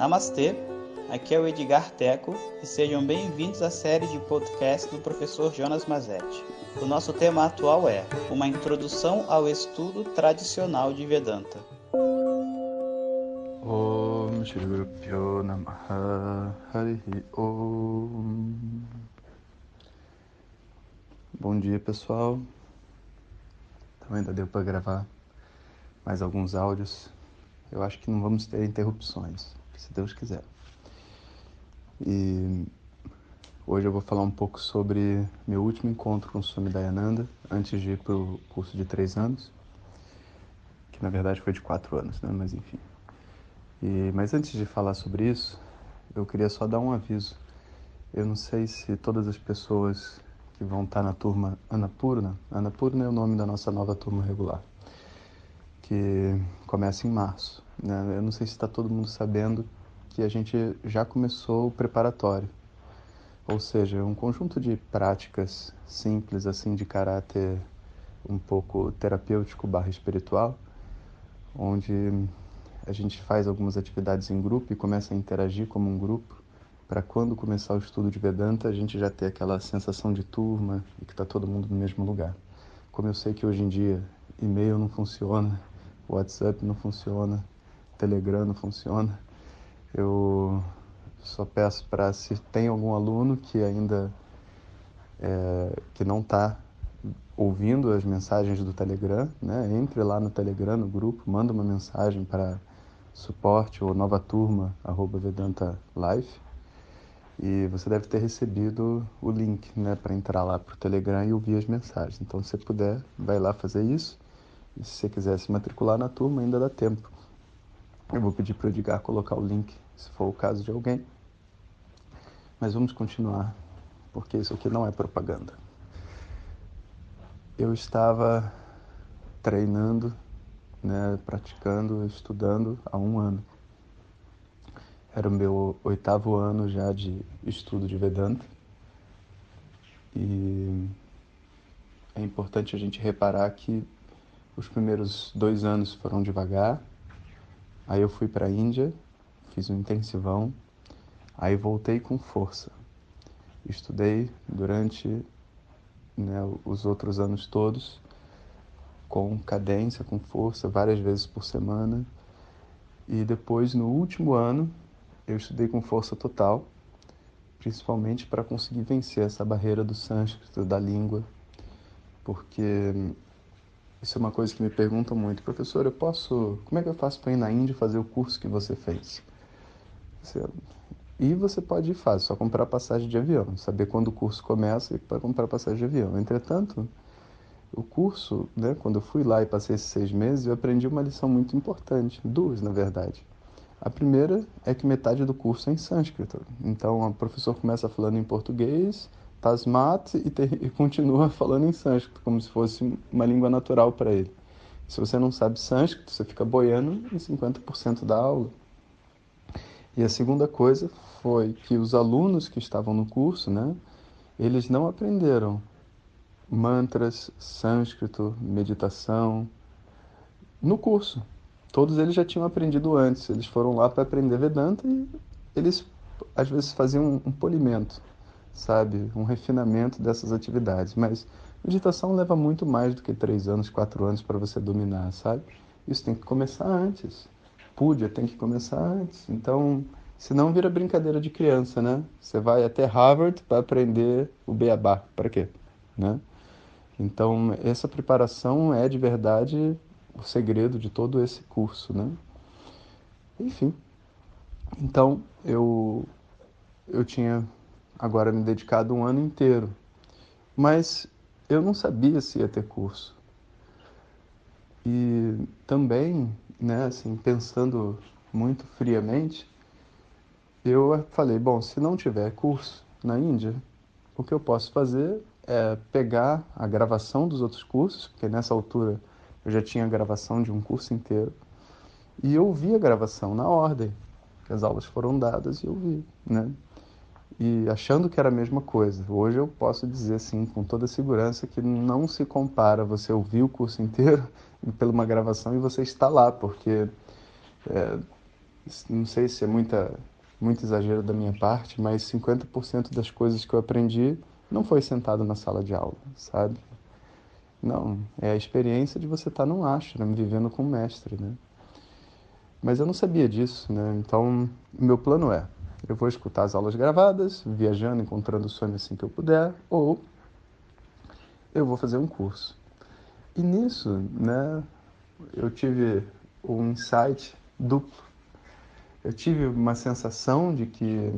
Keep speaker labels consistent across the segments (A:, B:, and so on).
A: Namastê, aqui é o Edgar Teco e sejam bem-vindos à série de podcast do professor Jonas Mazetti. O nosso tema atual é Uma Introdução ao Estudo Tradicional de Vedanta.
B: Bom dia pessoal, então ainda deu para gravar mais alguns áudios. Eu acho que não vamos ter interrupções, se Deus quiser. E hoje eu vou falar um pouco sobre meu último encontro com o Swami Dayananda, antes de ir para o curso de três anos, que na verdade foi de quatro anos, né? mas enfim. E, mas antes de falar sobre isso, eu queria só dar um aviso. Eu não sei se todas as pessoas que vão estar na turma Anapurna. Anapurna é o nome da nossa nova turma regular, que começa em março. Né? Eu não sei se está todo mundo sabendo que a gente já começou o preparatório, ou seja, um conjunto de práticas simples assim de caráter um pouco terapêutico barra espiritual, onde a gente faz algumas atividades em grupo e começa a interagir como um grupo para quando começar o estudo de Vedanta a gente já ter aquela sensação de turma e que está todo mundo no mesmo lugar. Como eu sei que hoje em dia e-mail não funciona, WhatsApp não funciona, Telegram não funciona, eu só peço para se tem algum aluno que ainda é, que não está ouvindo as mensagens do Telegram, né? entre lá no Telegram, no grupo, manda uma mensagem para suporte ou nova turma arroba Vedanta Life e você deve ter recebido o link né, para entrar lá para o Telegram e ouvir as mensagens. Então, se puder, vai lá fazer isso. E se você quiser se matricular na turma, ainda dá tempo. Eu vou pedir para o Edgar colocar o link, se for o caso de alguém. Mas vamos continuar, porque isso aqui não é propaganda. Eu estava treinando, né, praticando, estudando há um ano. Era o meu oitavo ano já de estudo de Vedanta. E é importante a gente reparar que os primeiros dois anos foram devagar. Aí eu fui para a Índia, fiz um intensivão, aí voltei com força. Estudei durante né, os outros anos todos, com cadência, com força, várias vezes por semana. E depois, no último ano, eu estudei com força total, principalmente para conseguir vencer essa barreira do sânscrito, da língua, porque isso é uma coisa que me perguntam muito, professor, eu posso, como é que eu faço para ir na Índia fazer o curso que você fez? Você, e você pode ir fácil, só comprar passagem de avião, saber quando o curso começa e para comprar passagem de avião. Entretanto, o curso, né, quando eu fui lá e passei esses seis meses, eu aprendi uma lição muito importante, duas na verdade. A primeira é que metade do curso é em sânscrito. Então, o professor começa falando em português, tasmat, e, e continua falando em sânscrito, como se fosse uma língua natural para ele. Se você não sabe sânscrito, você fica boiando em 50% da aula. E a segunda coisa foi que os alunos que estavam no curso, né, eles não aprenderam mantras, sânscrito, meditação no curso. Todos eles já tinham aprendido antes, eles foram lá para aprender Vedanta e eles às vezes faziam um polimento, sabe? Um refinamento dessas atividades. Mas meditação leva muito mais do que três anos, quatro anos para você dominar, sabe? Isso tem que começar antes. Pudia tem que começar antes. Então, senão vira brincadeira de criança, né? Você vai até Harvard para aprender o beabá. Para quê? Né? Então, essa preparação é de verdade o segredo de todo esse curso, né? Enfim, então eu eu tinha agora me dedicado um ano inteiro, mas eu não sabia se ia ter curso. E também, né, assim, pensando muito friamente, eu falei, bom, se não tiver curso na Índia, o que eu posso fazer é pegar a gravação dos outros cursos, porque nessa altura eu já tinha a gravação de um curso inteiro. E eu vi a gravação na ordem, as aulas foram dadas e eu vi, né? E achando que era a mesma coisa. Hoje eu posso dizer, assim, com toda segurança, que não se compara você ouvir o curso inteiro pela uma gravação e você está lá, porque é, não sei se é muita, muito exagero da minha parte, mas 50% das coisas que eu aprendi não foi sentado na sala de aula, sabe? Não, é a experiência de você estar num ashram, vivendo com o mestre, né? Mas eu não sabia disso, né? Então, meu plano é, eu vou escutar as aulas gravadas, viajando, encontrando o sonho assim que eu puder, ou eu vou fazer um curso. E nisso, né, eu tive um insight duplo. Eu tive uma sensação de que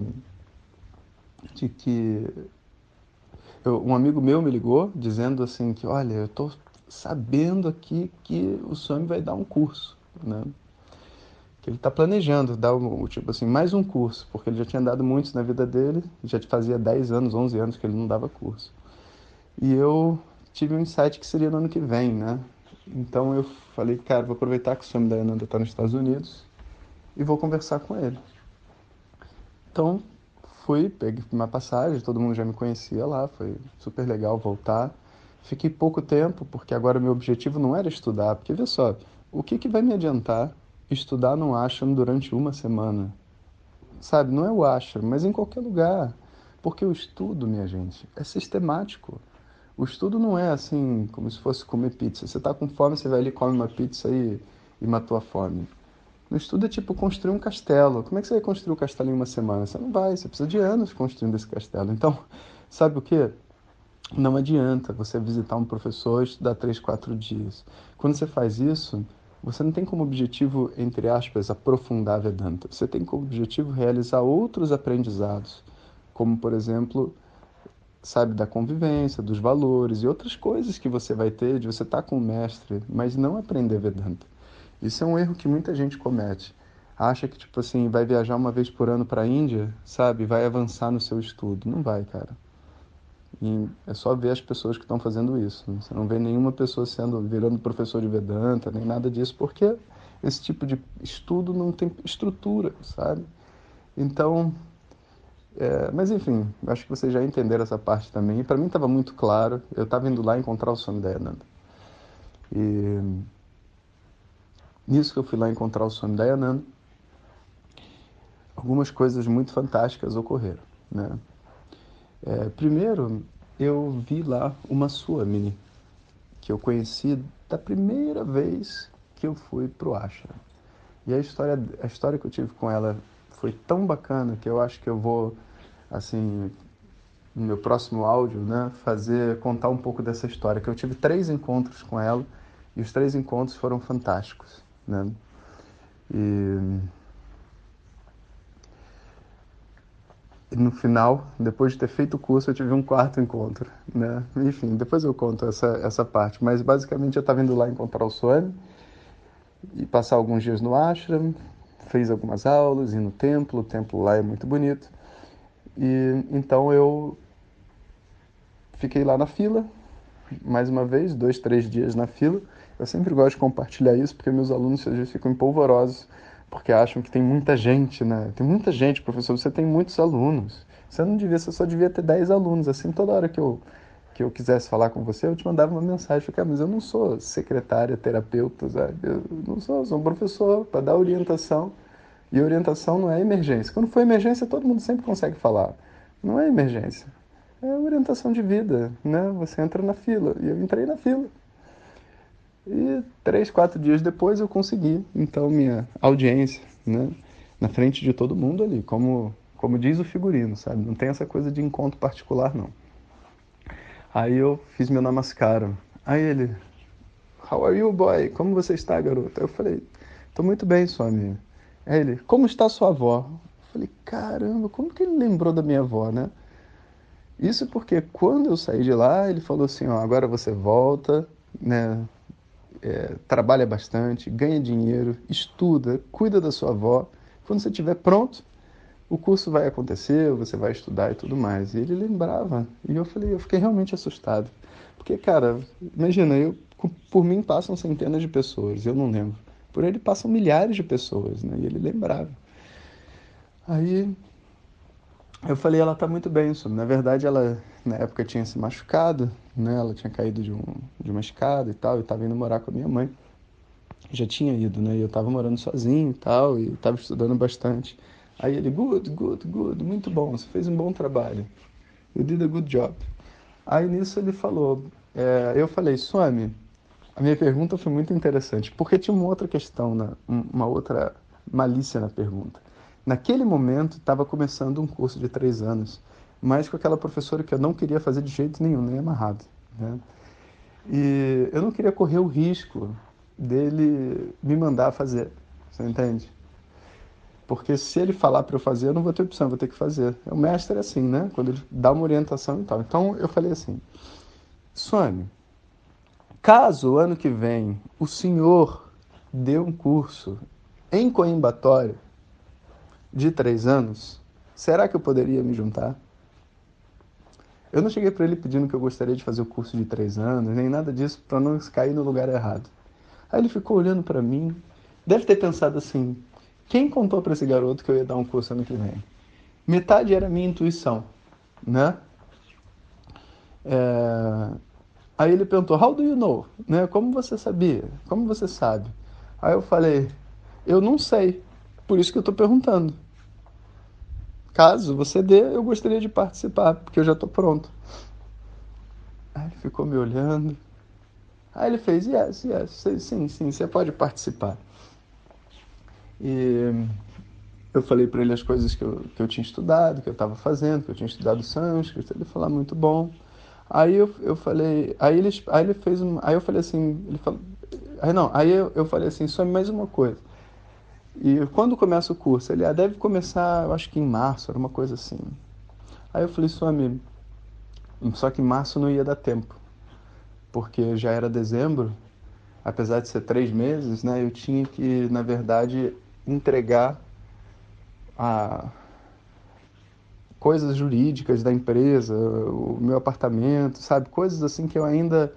B: de que eu, um amigo meu me ligou dizendo assim que olha, eu estou sabendo aqui que o Swami vai dar um curso, né? Que ele está planejando dar um, tipo assim, mais um curso, porque ele já tinha dado muitos na vida dele, já fazia 10 anos, 11 anos que ele não dava curso. E eu tive um insight que seria no ano que vem, né? Então eu falei, cara, vou aproveitar que o Swami Dayananda está nos Estados Unidos e vou conversar com ele. Então fui, peguei uma passagem, todo mundo já me conhecia lá, foi super legal voltar. Fiquei pouco tempo, porque agora meu objetivo não era estudar, porque vê só, o que, que vai me adiantar estudar no ashram durante uma semana? Sabe, não é o ashram, mas em qualquer lugar. Porque o estudo, minha gente, é sistemático. O estudo não é assim, como se fosse comer pizza. Você está com fome, você vai ali, come uma pizza e, e matou a fome. No estudo é tipo construir um castelo. Como é que você vai construir um castelo em uma semana? Você não vai, você precisa de anos construindo esse castelo. Então, sabe o que? Não adianta você visitar um professor e estudar três, quatro dias. Quando você faz isso, você não tem como objetivo, entre aspas, aprofundar Vedanta. Você tem como objetivo realizar outros aprendizados, como, por exemplo, sabe, da convivência, dos valores e outras coisas que você vai ter de você estar tá com o mestre, mas não aprender Vedanta. Isso é um erro que muita gente comete. Acha que, tipo assim, vai viajar uma vez por ano para a Índia, sabe, vai avançar no seu estudo. Não vai, cara. É só ver as pessoas que estão fazendo isso. Você não vê nenhuma pessoa sendo virando professor de Vedanta, nem nada disso, porque esse tipo de estudo não tem estrutura, sabe? Então, é, mas enfim, acho que vocês já entenderam essa parte também. Para mim estava muito claro. Eu estava indo lá encontrar o Swami Dayananda. E nisso que eu fui lá encontrar o Swami Dayananda, algumas coisas muito fantásticas ocorreram. Né? É, primeiro, eu vi lá uma Swamini, que eu conheci da primeira vez que eu fui para o ashram. E a história, a história que eu tive com ela foi tão bacana que eu acho que eu vou, assim, no meu próximo áudio, né, fazer, contar um pouco dessa história. Que eu tive três encontros com ela e os três encontros foram fantásticos, né? E, no final, depois de ter feito o curso, eu tive um quarto encontro, né? Enfim, depois eu conto essa, essa parte. Mas basicamente eu estava indo lá encontrar o Swami e passar alguns dias no ashram, fez algumas aulas, ir no templo, o templo lá é muito bonito. E então eu fiquei lá na fila, mais uma vez, dois, três dias na fila. Eu sempre gosto de compartilhar isso porque meus alunos às vezes ficam empolvorosos porque acham que tem muita gente, né? Tem muita gente, professor, você tem muitos alunos. Você não devia, você só devia ter 10 alunos. Assim, toda hora que eu que eu quisesse falar com você, eu te mandava uma mensagem, falei, mas eu não sou secretária, terapeuta, sabe? Eu não sou, sou um professor para dar orientação. E orientação não é emergência. Quando for emergência, todo mundo sempre consegue falar. Não é emergência. É orientação de vida, né? Você entra na fila. E eu entrei na fila. E três, quatro dias depois eu consegui, então, minha audiência, né? Na frente de todo mundo ali, como, como diz o figurino, sabe? Não tem essa coisa de encontro particular, não. Aí eu fiz meu namaskaram. Aí ele, How are you, boy? Como você está, garoto? Eu falei, tô muito bem, Swami. Aí ele, como está sua avó? Eu falei, caramba, como que ele lembrou da minha avó, né? Isso porque quando eu saí de lá, ele falou assim, ó, agora você volta, né? É, trabalha bastante, ganha dinheiro, estuda, cuida da sua avó. Quando você estiver pronto, o curso vai acontecer, você vai estudar e tudo mais. E ele lembrava. E eu falei, eu fiquei realmente assustado. Porque, cara, imagina, eu, por mim passam centenas de pessoas, eu não lembro. Por ele passam milhares de pessoas, né? E ele lembrava. Aí eu falei, ela tá muito bem, isso. Na verdade, ela na época tinha se machucado, né? Ela tinha caído de, um, de uma escada e tal, e estava indo morar com a minha mãe. já tinha ido, né? E eu estava morando sozinho e tal, e estava estudando bastante. Aí ele, good, good, good, muito bom, você fez um bom trabalho. You did a good job. Aí nisso ele falou, é, eu falei, Swami, a minha pergunta foi muito interessante, porque tinha uma outra questão, na, uma outra malícia na pergunta. Naquele momento, estava começando um curso de três anos, mas com aquela professora que eu não queria fazer de jeito nenhum, nem amarrado. Né? E eu não queria correr o risco dele me mandar fazer, você entende? Porque se ele falar para eu fazer, eu não vou ter opção, vou ter que fazer. O mestre é assim, né? Quando ele dá uma orientação e tal. Então eu falei assim: Swami, caso ano que vem o senhor dê um curso em Coimbatória de três anos, será que eu poderia me juntar? Eu não cheguei para ele pedindo que eu gostaria de fazer o curso de três anos, nem nada disso, para não cair no lugar errado. Aí ele ficou olhando para mim, deve ter pensado assim: quem contou para esse garoto que eu ia dar um curso ano que vem? Metade era minha intuição, né? É... Aí ele perguntou: How do you know? Né? Como você sabia? Como você sabe? Aí eu falei: Eu não sei, por isso que eu estou perguntando. Caso você dê, eu gostaria de participar, porque eu já estou pronto. Aí ele ficou me olhando. Aí ele fez, yes, yes, sim, sim, você pode participar. E eu falei para ele as coisas que eu, que eu tinha estudado, que eu estava fazendo, que eu tinha estudado sânscrito, ele falou, ah, muito bom. Aí eu, eu falei, aí ele, aí ele fez um, aí eu falei assim, ele falou, aí não, aí eu, eu falei assim, só mais uma coisa. E quando começa o curso? Ele ah, deve começar, eu acho que em março, era uma coisa assim. Aí eu falei, Swami, só que em março não ia dar tempo, porque já era dezembro, apesar de ser três meses, né? Eu tinha que, na verdade, entregar a coisas jurídicas da empresa, o meu apartamento, sabe, coisas assim que eu ainda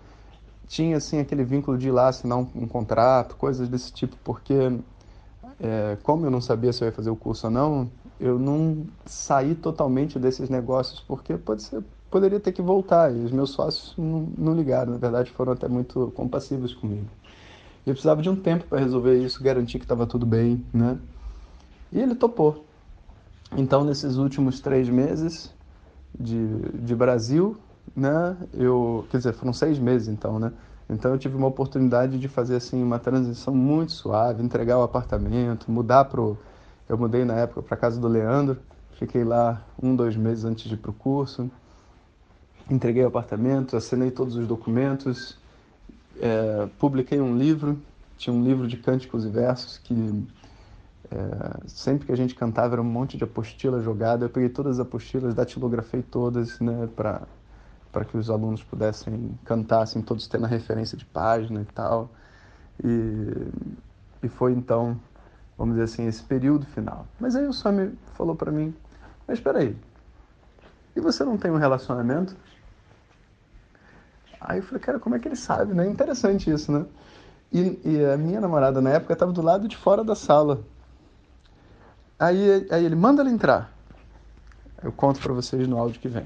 B: tinha assim aquele vínculo de ir lá assinar um, um contrato, coisas desse tipo, porque é, como eu não sabia se eu ia fazer o curso ou não, eu não saí totalmente desses negócios, porque pode ser, poderia ter que voltar, e os meus sócios não, não ligaram, na verdade foram até muito compassivos comigo. Eu precisava de um tempo para resolver isso, garantir que estava tudo bem, né? E ele topou. Então, nesses últimos três meses de, de Brasil, né? Eu, quer dizer, foram seis meses então, né? Então eu tive uma oportunidade de fazer assim uma transição muito suave, entregar o apartamento, mudar pro, eu mudei na época para casa do Leandro, fiquei lá um, dois meses antes de ir pro curso, entreguei o apartamento, assinei todos os documentos, é, publiquei um livro, tinha um livro de cânticos e versos que é, sempre que a gente cantava era um monte de apostila jogada, eu peguei todas as apostilas, datilografei todas, né, para para que os alunos pudessem cantar, assim, todos tendo a referência de página e tal. E, e foi então, vamos dizer assim, esse período final. Mas aí o Swami falou para mim: Mas espera aí, e você não tem um relacionamento? Aí eu falei: Cara, como é que ele sabe, né? Interessante isso, né? E, e a minha namorada na época estava do lado de fora da sala. Aí, aí ele: Manda ela entrar. Eu conto para vocês no áudio que vem.